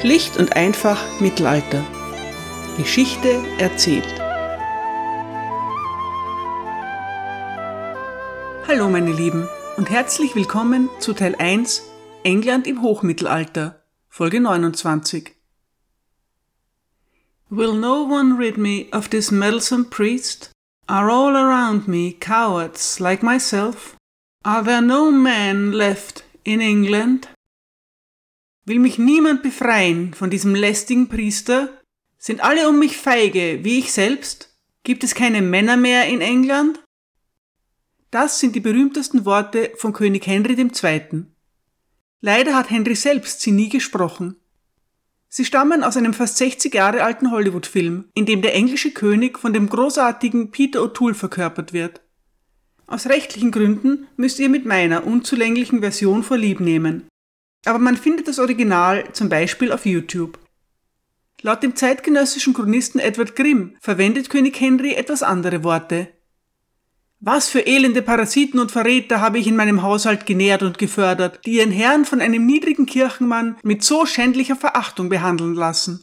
Schlicht und einfach Mittelalter. Geschichte erzählt. Hallo meine Lieben und herzlich willkommen zu Teil 1 England im Hochmittelalter, Folge 29. Will no one rid me of this meddlesome priest? Are all around me cowards like myself? Are there no men left in England? Will mich niemand befreien von diesem lästigen Priester? Sind alle um mich feige, wie ich selbst? Gibt es keine Männer mehr in England? Das sind die berühmtesten Worte von König Henry II. Leider hat Henry selbst sie nie gesprochen. Sie stammen aus einem fast 60 Jahre alten Hollywood-Film, in dem der englische König von dem großartigen Peter O'Toole verkörpert wird. Aus rechtlichen Gründen müsst ihr mit meiner unzulänglichen Version vorlieb nehmen aber man findet das Original zum Beispiel auf YouTube. Laut dem zeitgenössischen Chronisten Edward Grimm verwendet König Henry etwas andere Worte. Was für elende Parasiten und Verräter habe ich in meinem Haushalt genährt und gefördert, die ihren Herrn von einem niedrigen Kirchenmann mit so schändlicher Verachtung behandeln lassen.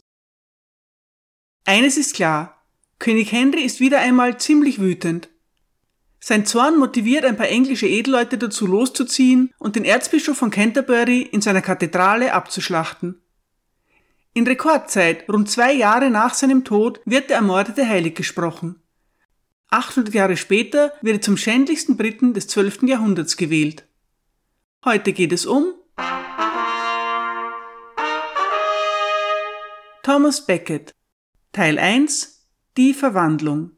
Eines ist klar, König Henry ist wieder einmal ziemlich wütend. Sein Zorn motiviert ein paar englische Edelleute dazu loszuziehen und den Erzbischof von Canterbury in seiner Kathedrale abzuschlachten. In Rekordzeit, rund zwei Jahre nach seinem Tod, wird der Ermordete heilig gesprochen. 800 Jahre später wird er zum schändlichsten Briten des 12. Jahrhunderts gewählt. Heute geht es um Thomas Becket Teil 1 Die Verwandlung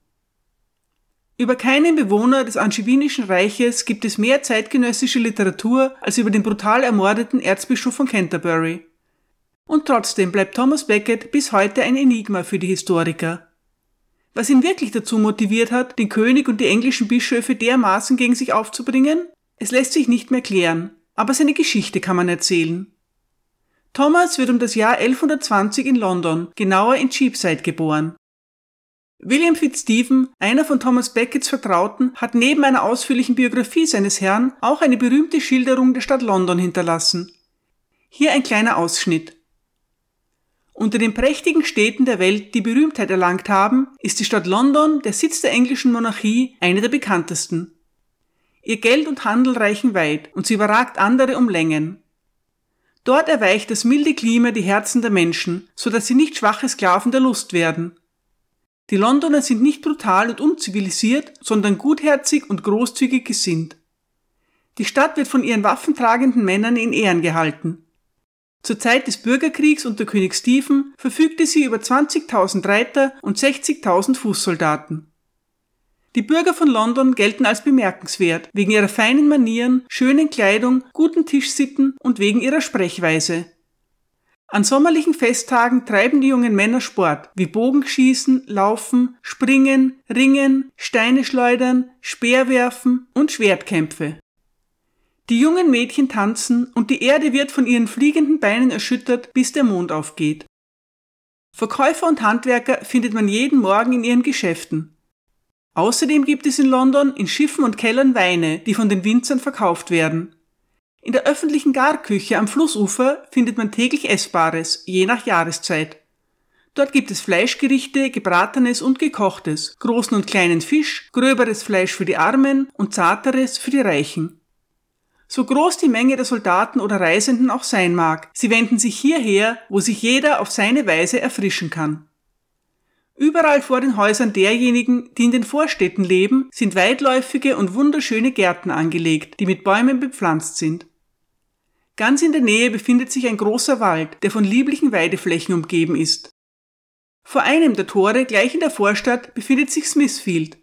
über keinen Bewohner des Angewinischen Reiches gibt es mehr zeitgenössische Literatur als über den brutal ermordeten Erzbischof von Canterbury. Und trotzdem bleibt Thomas Becket bis heute ein Enigma für die Historiker. Was ihn wirklich dazu motiviert hat, den König und die englischen Bischöfe dermaßen gegen sich aufzubringen? Es lässt sich nicht mehr klären, aber seine Geschichte kann man erzählen. Thomas wird um das Jahr 1120 in London, genauer in Cheapside geboren. William Fitzstephen, einer von Thomas Beckets Vertrauten, hat neben einer ausführlichen Biografie seines Herrn auch eine berühmte Schilderung der Stadt London hinterlassen. Hier ein kleiner Ausschnitt. Unter den prächtigen Städten der Welt, die Berühmtheit erlangt haben, ist die Stadt London, der Sitz der englischen Monarchie, eine der bekanntesten. Ihr Geld und Handel reichen weit und sie überragt andere um Längen. Dort erweicht das milde Klima die Herzen der Menschen, so dass sie nicht schwache Sklaven der Lust werden die Londoner sind nicht brutal und unzivilisiert, sondern gutherzig und großzügig gesinnt. Die Stadt wird von ihren waffentragenden Männern in Ehren gehalten. Zur Zeit des Bürgerkriegs unter König Stephen verfügte sie über 20.000 Reiter und 60.000 Fußsoldaten. Die Bürger von London gelten als bemerkenswert, wegen ihrer feinen Manieren, schönen Kleidung, guten Tischsitten und wegen ihrer Sprechweise. An sommerlichen Festtagen treiben die jungen Männer Sport, wie Bogenschießen, Laufen, Springen, Ringen, Steine schleudern, Speerwerfen und Schwertkämpfe. Die jungen Mädchen tanzen und die Erde wird von ihren fliegenden Beinen erschüttert, bis der Mond aufgeht. Verkäufer und Handwerker findet man jeden Morgen in ihren Geschäften. Außerdem gibt es in London in Schiffen und Kellern Weine, die von den Winzern verkauft werden. In der öffentlichen Garküche am Flussufer findet man täglich Essbares, je nach Jahreszeit. Dort gibt es Fleischgerichte, gebratenes und gekochtes, großen und kleinen Fisch, gröberes Fleisch für die Armen und zarteres für die Reichen. So groß die Menge der Soldaten oder Reisenden auch sein mag, sie wenden sich hierher, wo sich jeder auf seine Weise erfrischen kann. Überall vor den Häusern derjenigen, die in den Vorstädten leben, sind weitläufige und wunderschöne Gärten angelegt, die mit Bäumen bepflanzt sind. Ganz in der Nähe befindet sich ein großer Wald, der von lieblichen Weideflächen umgeben ist. Vor einem der Tore gleich in der Vorstadt befindet sich Smithfield.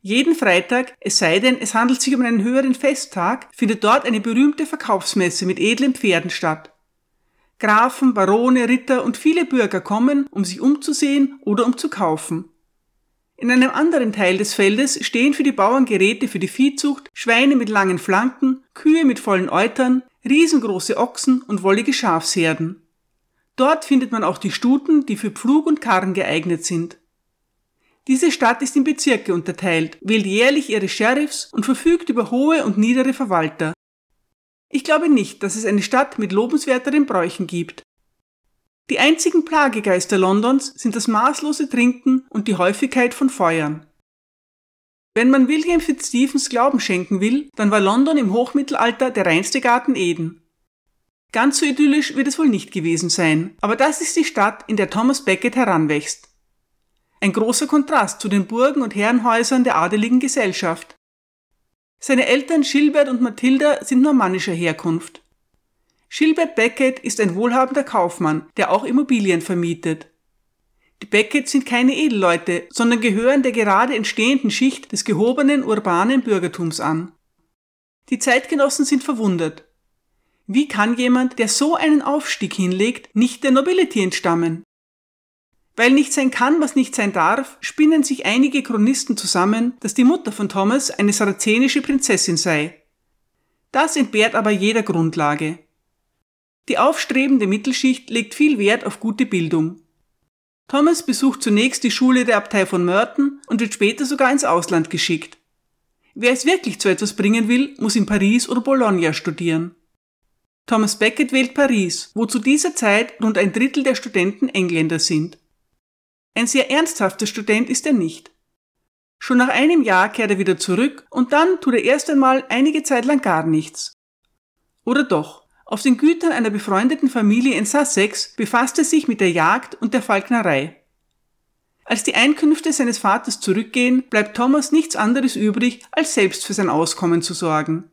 Jeden Freitag, es sei denn, es handelt sich um einen höheren Festtag, findet dort eine berühmte Verkaufsmesse mit edlen Pferden statt. Grafen, Barone, Ritter und viele Bürger kommen, um sich umzusehen oder um zu kaufen. In einem anderen Teil des Feldes stehen für die Bauern Geräte für die Viehzucht, Schweine mit langen Flanken, Kühe mit vollen Eutern, riesengroße Ochsen und wollige Schafsherden. Dort findet man auch die Stuten, die für Pflug und Karren geeignet sind. Diese Stadt ist in Bezirke unterteilt, wählt jährlich ihre Sheriffs und verfügt über hohe und niedere Verwalter. Ich glaube nicht, dass es eine Stadt mit lobenswerteren Bräuchen gibt. Die einzigen Plagegeister Londons sind das maßlose Trinken und die Häufigkeit von Feuern. Wenn man William Fitzstephens Glauben schenken will, dann war London im Hochmittelalter der reinste Garten Eden. Ganz so idyllisch wird es wohl nicht gewesen sein, aber das ist die Stadt, in der Thomas Becket heranwächst. Ein großer Kontrast zu den Burgen und Herrenhäusern der adeligen Gesellschaft. Seine Eltern Gilbert und Mathilda sind normannischer Herkunft. Gilbert Beckett ist ein wohlhabender Kaufmann, der auch Immobilien vermietet. Die Becketts sind keine Edelleute, sondern gehören der gerade entstehenden Schicht des gehobenen urbanen Bürgertums an. Die Zeitgenossen sind verwundert. Wie kann jemand, der so einen Aufstieg hinlegt, nicht der Nobility entstammen? Weil nicht sein kann, was nicht sein darf, spinnen sich einige Chronisten zusammen, dass die Mutter von Thomas eine sarazenische Prinzessin sei. Das entbehrt aber jeder Grundlage. Die aufstrebende Mittelschicht legt viel Wert auf gute Bildung. Thomas besucht zunächst die Schule der Abtei von Merton und wird später sogar ins Ausland geschickt. Wer es wirklich zu etwas bringen will, muss in Paris oder Bologna studieren. Thomas Becket wählt Paris, wo zu dieser Zeit rund ein Drittel der Studenten Engländer sind. Ein sehr ernsthafter Student ist er nicht. Schon nach einem Jahr kehrt er wieder zurück und dann tut er erst einmal einige Zeit lang gar nichts. Oder doch? Auf den Gütern einer befreundeten Familie in Sussex befasst er sich mit der Jagd und der Falknerei. Als die Einkünfte seines Vaters zurückgehen, bleibt Thomas nichts anderes übrig, als selbst für sein Auskommen zu sorgen.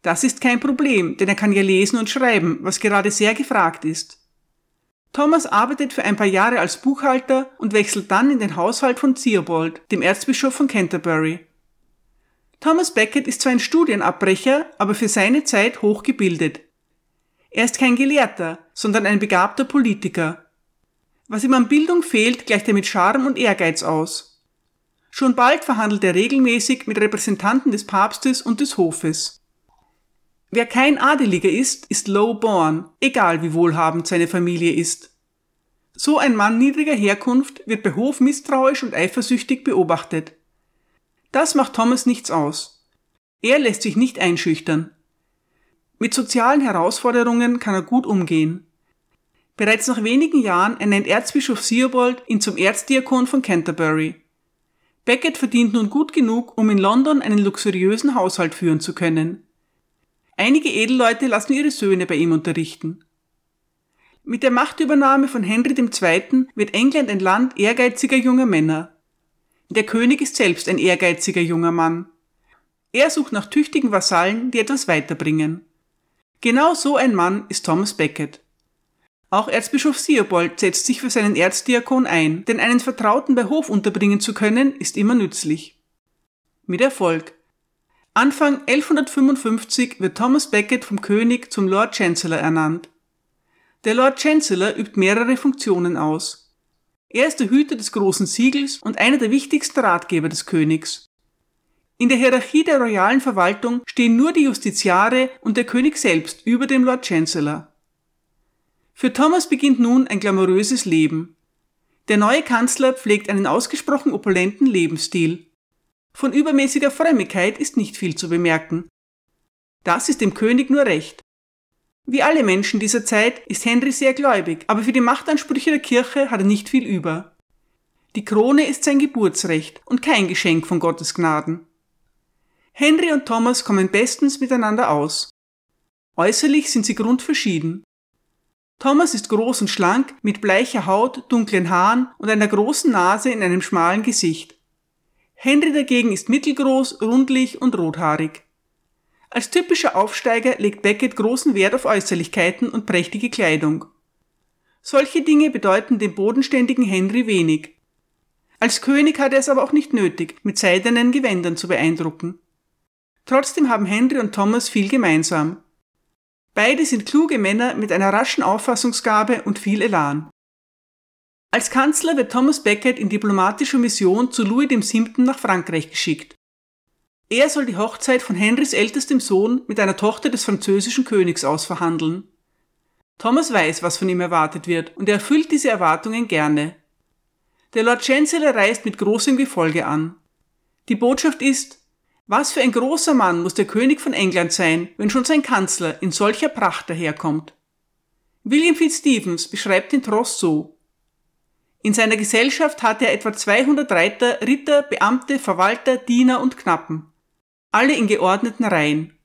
Das ist kein Problem, denn er kann ja lesen und schreiben, was gerade sehr gefragt ist. Thomas arbeitet für ein paar Jahre als Buchhalter und wechselt dann in den Haushalt von Theobald, dem Erzbischof von Canterbury. Thomas Becket ist zwar ein Studienabbrecher, aber für seine Zeit hochgebildet. Er ist kein Gelehrter, sondern ein begabter Politiker. Was ihm an Bildung fehlt, gleicht er mit Charme und Ehrgeiz aus. Schon bald verhandelt er regelmäßig mit Repräsentanten des Papstes und des Hofes. Wer kein Adeliger ist, ist low born, egal wie wohlhabend seine Familie ist. So ein Mann niedriger Herkunft wird bei Hof misstrauisch und eifersüchtig beobachtet. Das macht Thomas nichts aus. Er lässt sich nicht einschüchtern. Mit sozialen Herausforderungen kann er gut umgehen. Bereits nach wenigen Jahren ernennt Erzbischof Theobald ihn zum Erzdiakon von Canterbury. Becket verdient nun gut genug, um in London einen luxuriösen Haushalt führen zu können. Einige Edelleute lassen ihre Söhne bei ihm unterrichten. Mit der Machtübernahme von Henry II. wird England ein Land ehrgeiziger junger Männer. Der König ist selbst ein ehrgeiziger junger Mann. Er sucht nach tüchtigen Vasallen, die etwas weiterbringen. Genau so ein Mann ist Thomas Becket. Auch Erzbischof Siobold setzt sich für seinen Erzdiakon ein, denn einen Vertrauten bei Hof unterbringen zu können, ist immer nützlich. Mit Erfolg. Anfang 1155 wird Thomas Becket vom König zum Lord Chancellor ernannt. Der Lord Chancellor übt mehrere Funktionen aus. Er ist der Hüter des großen Siegels und einer der wichtigsten Ratgeber des Königs. In der Hierarchie der royalen Verwaltung stehen nur die Justiziare und der König selbst über dem Lord Chancellor. Für Thomas beginnt nun ein glamouröses Leben. Der neue Kanzler pflegt einen ausgesprochen opulenten Lebensstil. Von übermäßiger Frömmigkeit ist nicht viel zu bemerken. Das ist dem König nur recht. Wie alle Menschen dieser Zeit ist Henry sehr gläubig, aber für die Machtansprüche der Kirche hat er nicht viel über. Die Krone ist sein Geburtsrecht und kein Geschenk von Gottes Gnaden. Henry und Thomas kommen bestens miteinander aus. Äußerlich sind sie grundverschieden. Thomas ist groß und schlank, mit bleicher Haut, dunklen Haaren und einer großen Nase in einem schmalen Gesicht. Henry dagegen ist mittelgroß, rundlich und rothaarig. Als typischer Aufsteiger legt Beckett großen Wert auf Äußerlichkeiten und prächtige Kleidung. Solche Dinge bedeuten dem bodenständigen Henry wenig. Als König hat er es aber auch nicht nötig, mit seidenen Gewändern zu beeindrucken. Trotzdem haben Henry und Thomas viel gemeinsam. Beide sind kluge Männer mit einer raschen Auffassungsgabe und viel Elan. Als Kanzler wird Thomas Becket in diplomatischer Mission zu Louis VII. nach Frankreich geschickt. Er soll die Hochzeit von Henrys ältestem Sohn mit einer Tochter des französischen Königs ausverhandeln. Thomas weiß, was von ihm erwartet wird, und er erfüllt diese Erwartungen gerne. Der Lord Chancellor reist mit großem Gefolge an. Die Botschaft ist, was für ein großer Mann muss der König von England sein, wenn schon sein Kanzler in solcher Pracht daherkommt. William Fitzstevens beschreibt den Tross so. In seiner Gesellschaft hatte er etwa 200 Reiter, Ritter, Beamte, Verwalter, Diener und Knappen. Alle in geordneten Reihen.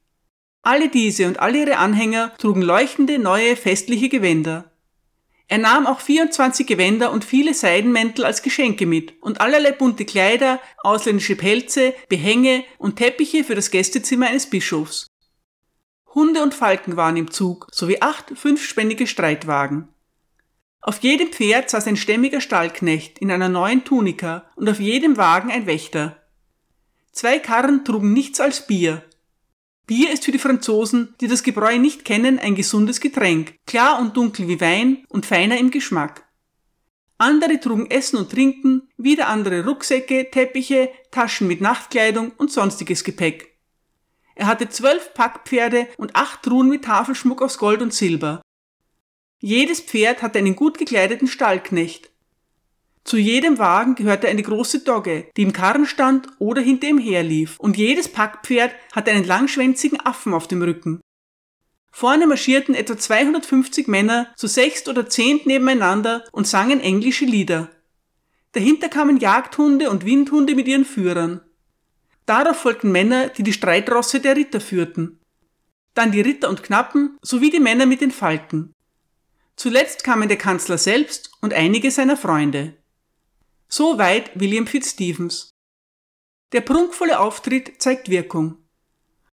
Alle diese und alle ihre Anhänger trugen leuchtende, neue, festliche Gewänder. Er nahm auch 24 Gewänder und viele Seidenmäntel als Geschenke mit und allerlei bunte Kleider, ausländische Pelze, Behänge und Teppiche für das Gästezimmer eines Bischofs. Hunde und Falken waren im Zug, sowie acht fünfspännige Streitwagen. Auf jedem Pferd saß ein stämmiger Stallknecht in einer neuen Tunika und auf jedem Wagen ein Wächter. Zwei Karren trugen nichts als Bier. Bier ist für die Franzosen, die das Gebräu nicht kennen, ein gesundes Getränk, klar und dunkel wie Wein und feiner im Geschmack. Andere trugen Essen und Trinken, wieder andere Rucksäcke, Teppiche, Taschen mit Nachtkleidung und sonstiges Gepäck. Er hatte zwölf Packpferde und acht Truhen mit Tafelschmuck aus Gold und Silber. Jedes Pferd hatte einen gut gekleideten Stallknecht. Zu jedem Wagen gehörte eine große Dogge, die im Karren stand oder hinter ihm herlief, und jedes Packpferd hatte einen langschwänzigen Affen auf dem Rücken. Vorne marschierten etwa 250 Männer zu sechst oder zehnt nebeneinander und sangen englische Lieder. Dahinter kamen Jagdhunde und Windhunde mit ihren Führern. Darauf folgten Männer, die die Streitrosse der Ritter führten. Dann die Ritter und Knappen sowie die Männer mit den Falken. Zuletzt kamen der Kanzler selbst und einige seiner Freunde. So weit William Fitzstevens. Der prunkvolle Auftritt zeigt Wirkung.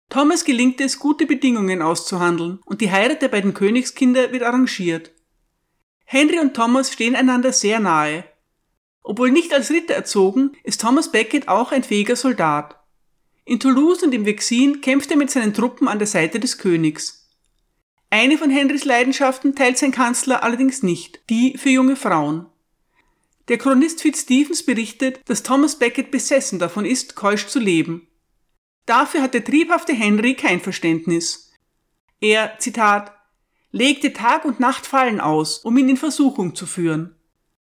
Thomas gelingt es, gute Bedingungen auszuhandeln und die Heirat der beiden Königskinder wird arrangiert. Henry und Thomas stehen einander sehr nahe obwohl nicht als Ritter erzogen, ist Thomas Becket auch ein fähiger Soldat. In Toulouse und im Vexin kämpft er mit seinen Truppen an der Seite des Königs. Eine von Henrys Leidenschaften teilt sein Kanzler allerdings nicht, die für junge Frauen. Der Chronist Fitzstevens berichtet, dass Thomas Becket besessen davon ist, keusch zu leben. Dafür hat der triebhafte Henry kein Verständnis. Er, Zitat, legte Tag und Nacht Fallen aus, um ihn in Versuchung zu führen.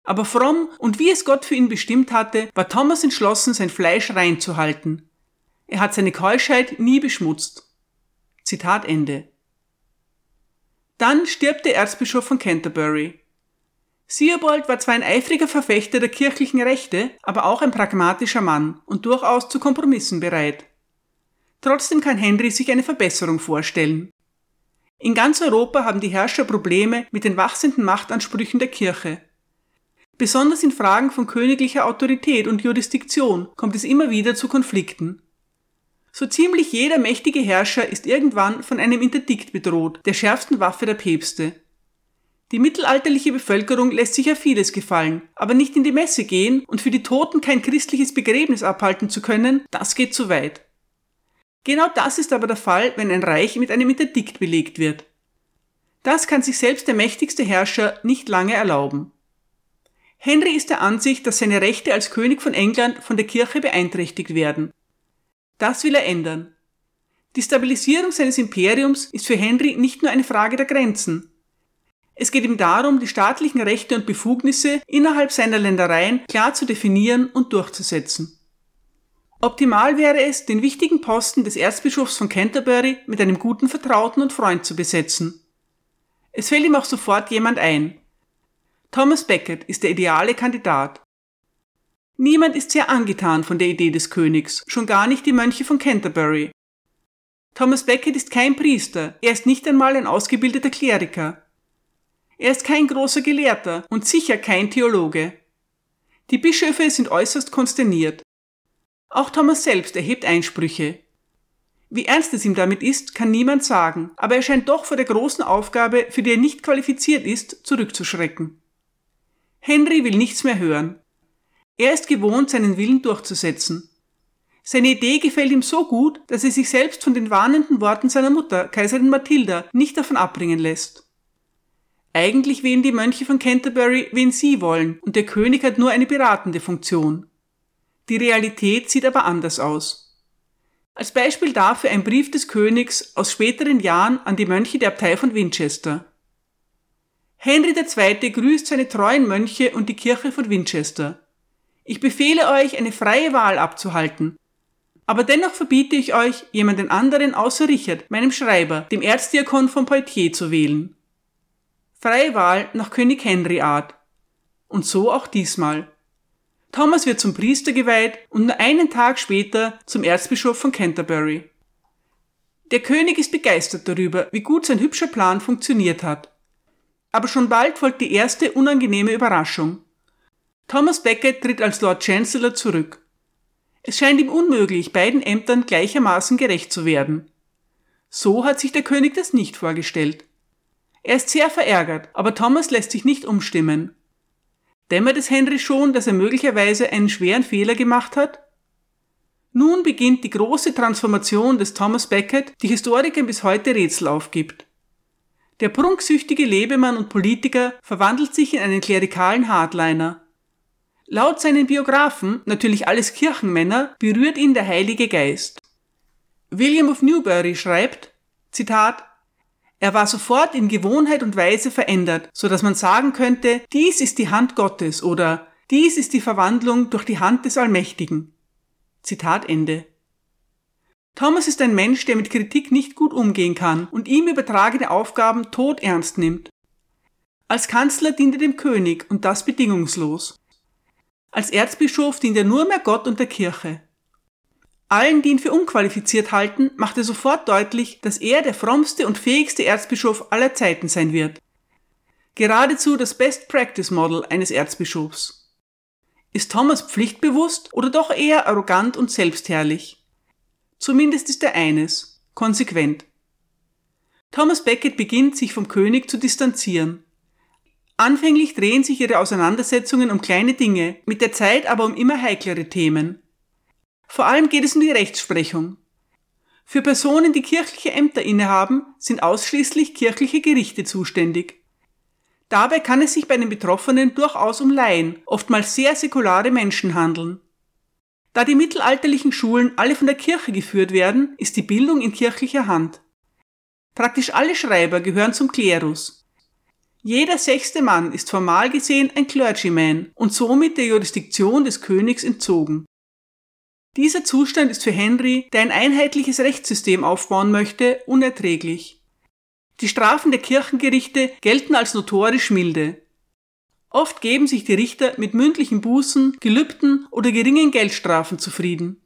Aber fromm und wie es Gott für ihn bestimmt hatte, war Thomas entschlossen, sein Fleisch reinzuhalten. Er hat seine Keuschheit nie beschmutzt. Zitat Ende. Dann stirbt der Erzbischof von Canterbury. Theobald war zwar ein eifriger Verfechter der kirchlichen Rechte, aber auch ein pragmatischer Mann und durchaus zu Kompromissen bereit. Trotzdem kann Henry sich eine Verbesserung vorstellen. In ganz Europa haben die Herrscher Probleme mit den wachsenden Machtansprüchen der Kirche Besonders in Fragen von königlicher Autorität und Jurisdiktion kommt es immer wieder zu Konflikten. So ziemlich jeder mächtige Herrscher ist irgendwann von einem Interdikt bedroht, der schärfsten Waffe der Päpste. Die mittelalterliche Bevölkerung lässt sich ja vieles gefallen, aber nicht in die Messe gehen und für die Toten kein christliches Begräbnis abhalten zu können, das geht zu weit. Genau das ist aber der Fall, wenn ein Reich mit einem Interdikt belegt wird. Das kann sich selbst der mächtigste Herrscher nicht lange erlauben. Henry ist der Ansicht, dass seine Rechte als König von England von der Kirche beeinträchtigt werden. Das will er ändern. Die Stabilisierung seines Imperiums ist für Henry nicht nur eine Frage der Grenzen. Es geht ihm darum, die staatlichen Rechte und Befugnisse innerhalb seiner Ländereien klar zu definieren und durchzusetzen. Optimal wäre es, den wichtigen Posten des Erzbischofs von Canterbury mit einem guten Vertrauten und Freund zu besetzen. Es fällt ihm auch sofort jemand ein, Thomas Becket ist der ideale Kandidat. Niemand ist sehr angetan von der Idee des Königs, schon gar nicht die Mönche von Canterbury. Thomas Becket ist kein Priester, er ist nicht einmal ein ausgebildeter Kleriker. Er ist kein großer Gelehrter und sicher kein Theologe. Die Bischöfe sind äußerst konsterniert. Auch Thomas selbst erhebt Einsprüche. Wie ernst es ihm damit ist, kann niemand sagen, aber er scheint doch vor der großen Aufgabe, für die er nicht qualifiziert ist, zurückzuschrecken. Henry will nichts mehr hören. Er ist gewohnt, seinen Willen durchzusetzen. Seine Idee gefällt ihm so gut, dass er sich selbst von den warnenden Worten seiner Mutter, Kaiserin Mathilda, nicht davon abbringen lässt. Eigentlich wählen die Mönche von Canterbury, wen sie wollen, und der König hat nur eine beratende Funktion. Die Realität sieht aber anders aus. Als Beispiel dafür ein Brief des Königs aus späteren Jahren an die Mönche der Abtei von Winchester. Henry II. grüßt seine treuen Mönche und die Kirche von Winchester. Ich befehle euch, eine freie Wahl abzuhalten. Aber dennoch verbiete ich euch, jemanden anderen außer Richard, meinem Schreiber, dem Erzdiakon von Poitiers, zu wählen. Freie Wahl nach König Henry Art. Und so auch diesmal. Thomas wird zum Priester geweiht und nur einen Tag später zum Erzbischof von Canterbury. Der König ist begeistert darüber, wie gut sein hübscher Plan funktioniert hat. Aber schon bald folgt die erste unangenehme Überraschung. Thomas Becket tritt als Lord Chancellor zurück. Es scheint ihm unmöglich, beiden Ämtern gleichermaßen gerecht zu werden. So hat sich der König das nicht vorgestellt. Er ist sehr verärgert, aber Thomas lässt sich nicht umstimmen. Dämmert es Henry schon, dass er möglicherweise einen schweren Fehler gemacht hat? Nun beginnt die große Transformation des Thomas Becket, die Historikern bis heute Rätsel aufgibt. Der prunksüchtige Lebemann und Politiker verwandelt sich in einen klerikalen Hardliner. Laut seinen Biografen, natürlich alles Kirchenmänner, berührt ihn der Heilige Geist. William of Newbury schreibt, Zitat, er war sofort in Gewohnheit und Weise verändert, so dass man sagen könnte, dies ist die Hand Gottes oder dies ist die Verwandlung durch die Hand des Allmächtigen. Zitat Ende. Thomas ist ein Mensch, der mit Kritik nicht gut umgehen kann und ihm übertragene Aufgaben tot ernst nimmt. Als Kanzler dient er dem König und das bedingungslos. Als Erzbischof dient er nur mehr Gott und der Kirche. Allen, die ihn für unqualifiziert halten, macht er sofort deutlich, dass er der frommste und fähigste Erzbischof aller Zeiten sein wird. Geradezu das Best Practice Model eines Erzbischofs. Ist Thomas pflichtbewusst oder doch eher arrogant und selbstherrlich? Zumindest ist er eines, konsequent. Thomas Becket beginnt, sich vom König zu distanzieren. Anfänglich drehen sich ihre Auseinandersetzungen um kleine Dinge, mit der Zeit aber um immer heiklere Themen. Vor allem geht es um die Rechtsprechung. Für Personen, die kirchliche Ämter innehaben, sind ausschließlich kirchliche Gerichte zuständig. Dabei kann es sich bei den Betroffenen durchaus um Laien, oftmals sehr säkulare Menschen handeln. Da die mittelalterlichen Schulen alle von der Kirche geführt werden, ist die Bildung in kirchlicher Hand. Praktisch alle Schreiber gehören zum Klerus. Jeder sechste Mann ist formal gesehen ein Clergyman und somit der Jurisdiktion des Königs entzogen. Dieser Zustand ist für Henry, der ein einheitliches Rechtssystem aufbauen möchte, unerträglich. Die Strafen der Kirchengerichte gelten als notorisch milde. Oft geben sich die Richter mit mündlichen Bußen, Gelübden oder geringen Geldstrafen zufrieden.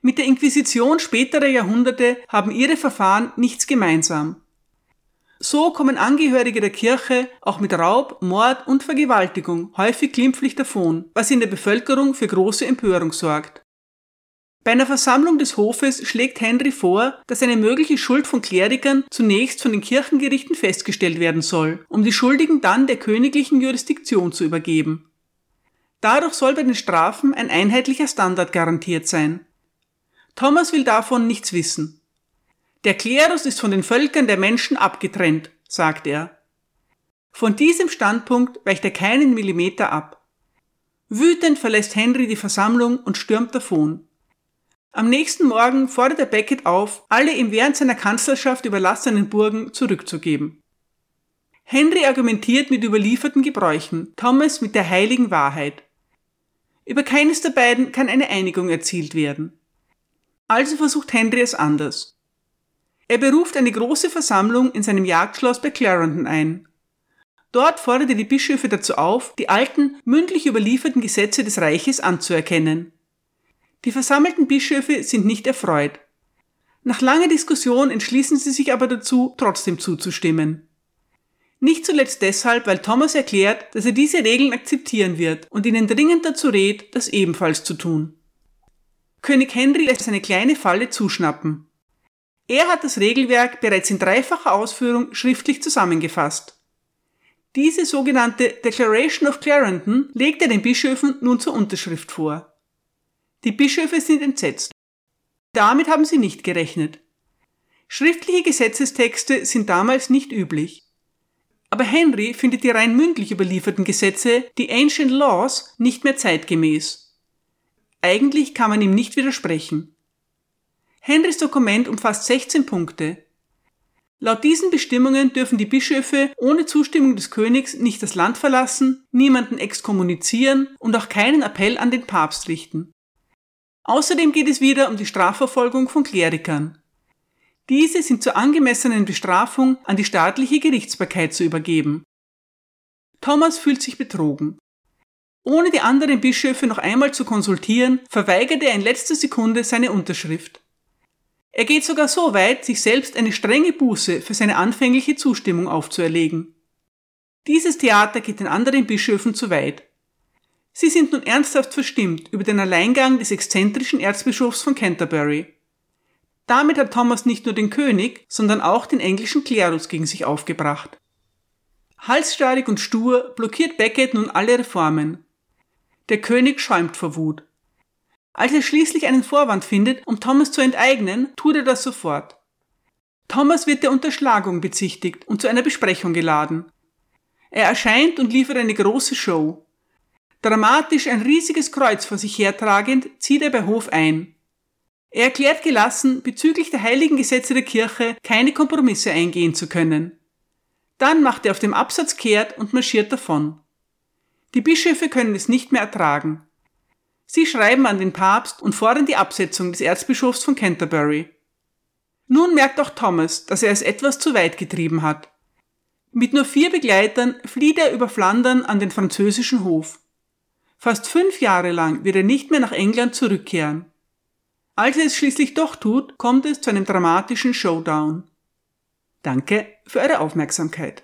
Mit der Inquisition späterer Jahrhunderte haben ihre Verfahren nichts gemeinsam. So kommen Angehörige der Kirche auch mit Raub, Mord und Vergewaltigung häufig glimpflich davon, was in der Bevölkerung für große Empörung sorgt. Bei einer Versammlung des Hofes schlägt Henry vor, dass eine mögliche Schuld von Klerikern zunächst von den Kirchengerichten festgestellt werden soll, um die Schuldigen dann der königlichen Jurisdiktion zu übergeben. Dadurch soll bei den Strafen ein einheitlicher Standard garantiert sein. Thomas will davon nichts wissen. Der Klerus ist von den Völkern der Menschen abgetrennt, sagt er. Von diesem Standpunkt weicht er keinen Millimeter ab. Wütend verlässt Henry die Versammlung und stürmt davon. Am nächsten Morgen fordert er Becket auf, alle ihm während seiner Kanzlerschaft überlassenen Burgen zurückzugeben. Henry argumentiert mit überlieferten Gebräuchen, Thomas mit der heiligen Wahrheit. Über keines der beiden kann eine Einigung erzielt werden. Also versucht Henry es anders. Er beruft eine große Versammlung in seinem Jagdschloss bei Clarendon ein. Dort fordert er die Bischöfe dazu auf, die alten, mündlich überlieferten Gesetze des Reiches anzuerkennen. Die versammelten Bischöfe sind nicht erfreut. Nach langer Diskussion entschließen sie sich aber dazu, trotzdem zuzustimmen. Nicht zuletzt deshalb, weil Thomas erklärt, dass er diese Regeln akzeptieren wird und ihnen dringend dazu rät, das ebenfalls zu tun. König Henry lässt seine kleine Falle zuschnappen. Er hat das Regelwerk bereits in dreifacher Ausführung schriftlich zusammengefasst. Diese sogenannte Declaration of Clarendon legt er den Bischöfen nun zur Unterschrift vor. Die Bischöfe sind entsetzt. Damit haben sie nicht gerechnet. Schriftliche Gesetzestexte sind damals nicht üblich. Aber Henry findet die rein mündlich überlieferten Gesetze, die Ancient Laws, nicht mehr zeitgemäß. Eigentlich kann man ihm nicht widersprechen. Henrys Dokument umfasst 16 Punkte. Laut diesen Bestimmungen dürfen die Bischöfe ohne Zustimmung des Königs nicht das Land verlassen, niemanden exkommunizieren und auch keinen Appell an den Papst richten. Außerdem geht es wieder um die Strafverfolgung von Klerikern. Diese sind zur angemessenen Bestrafung an die staatliche Gerichtsbarkeit zu übergeben. Thomas fühlt sich betrogen. Ohne die anderen Bischöfe noch einmal zu konsultieren, verweigert er in letzter Sekunde seine Unterschrift. Er geht sogar so weit, sich selbst eine strenge Buße für seine anfängliche Zustimmung aufzuerlegen. Dieses Theater geht den anderen Bischöfen zu weit. Sie sind nun ernsthaft verstimmt über den Alleingang des exzentrischen Erzbischofs von Canterbury. Damit hat Thomas nicht nur den König, sondern auch den englischen Klerus gegen sich aufgebracht. Halsstarrig und stur blockiert Becket nun alle Reformen. Der König schäumt vor Wut. Als er schließlich einen Vorwand findet, um Thomas zu enteignen, tut er das sofort. Thomas wird der Unterschlagung bezichtigt und zu einer Besprechung geladen. Er erscheint und liefert eine große Show. Dramatisch ein riesiges Kreuz vor sich hertragend, zieht er bei Hof ein. Er erklärt gelassen, bezüglich der heiligen Gesetze der Kirche keine Kompromisse eingehen zu können. Dann macht er auf dem Absatz kehrt und marschiert davon. Die Bischöfe können es nicht mehr ertragen. Sie schreiben an den Papst und fordern die Absetzung des Erzbischofs von Canterbury. Nun merkt auch Thomas, dass er es etwas zu weit getrieben hat. Mit nur vier Begleitern flieht er über Flandern an den französischen Hof. Fast fünf Jahre lang wird er nicht mehr nach England zurückkehren. Als er es schließlich doch tut, kommt es zu einem dramatischen Showdown. Danke für eure Aufmerksamkeit.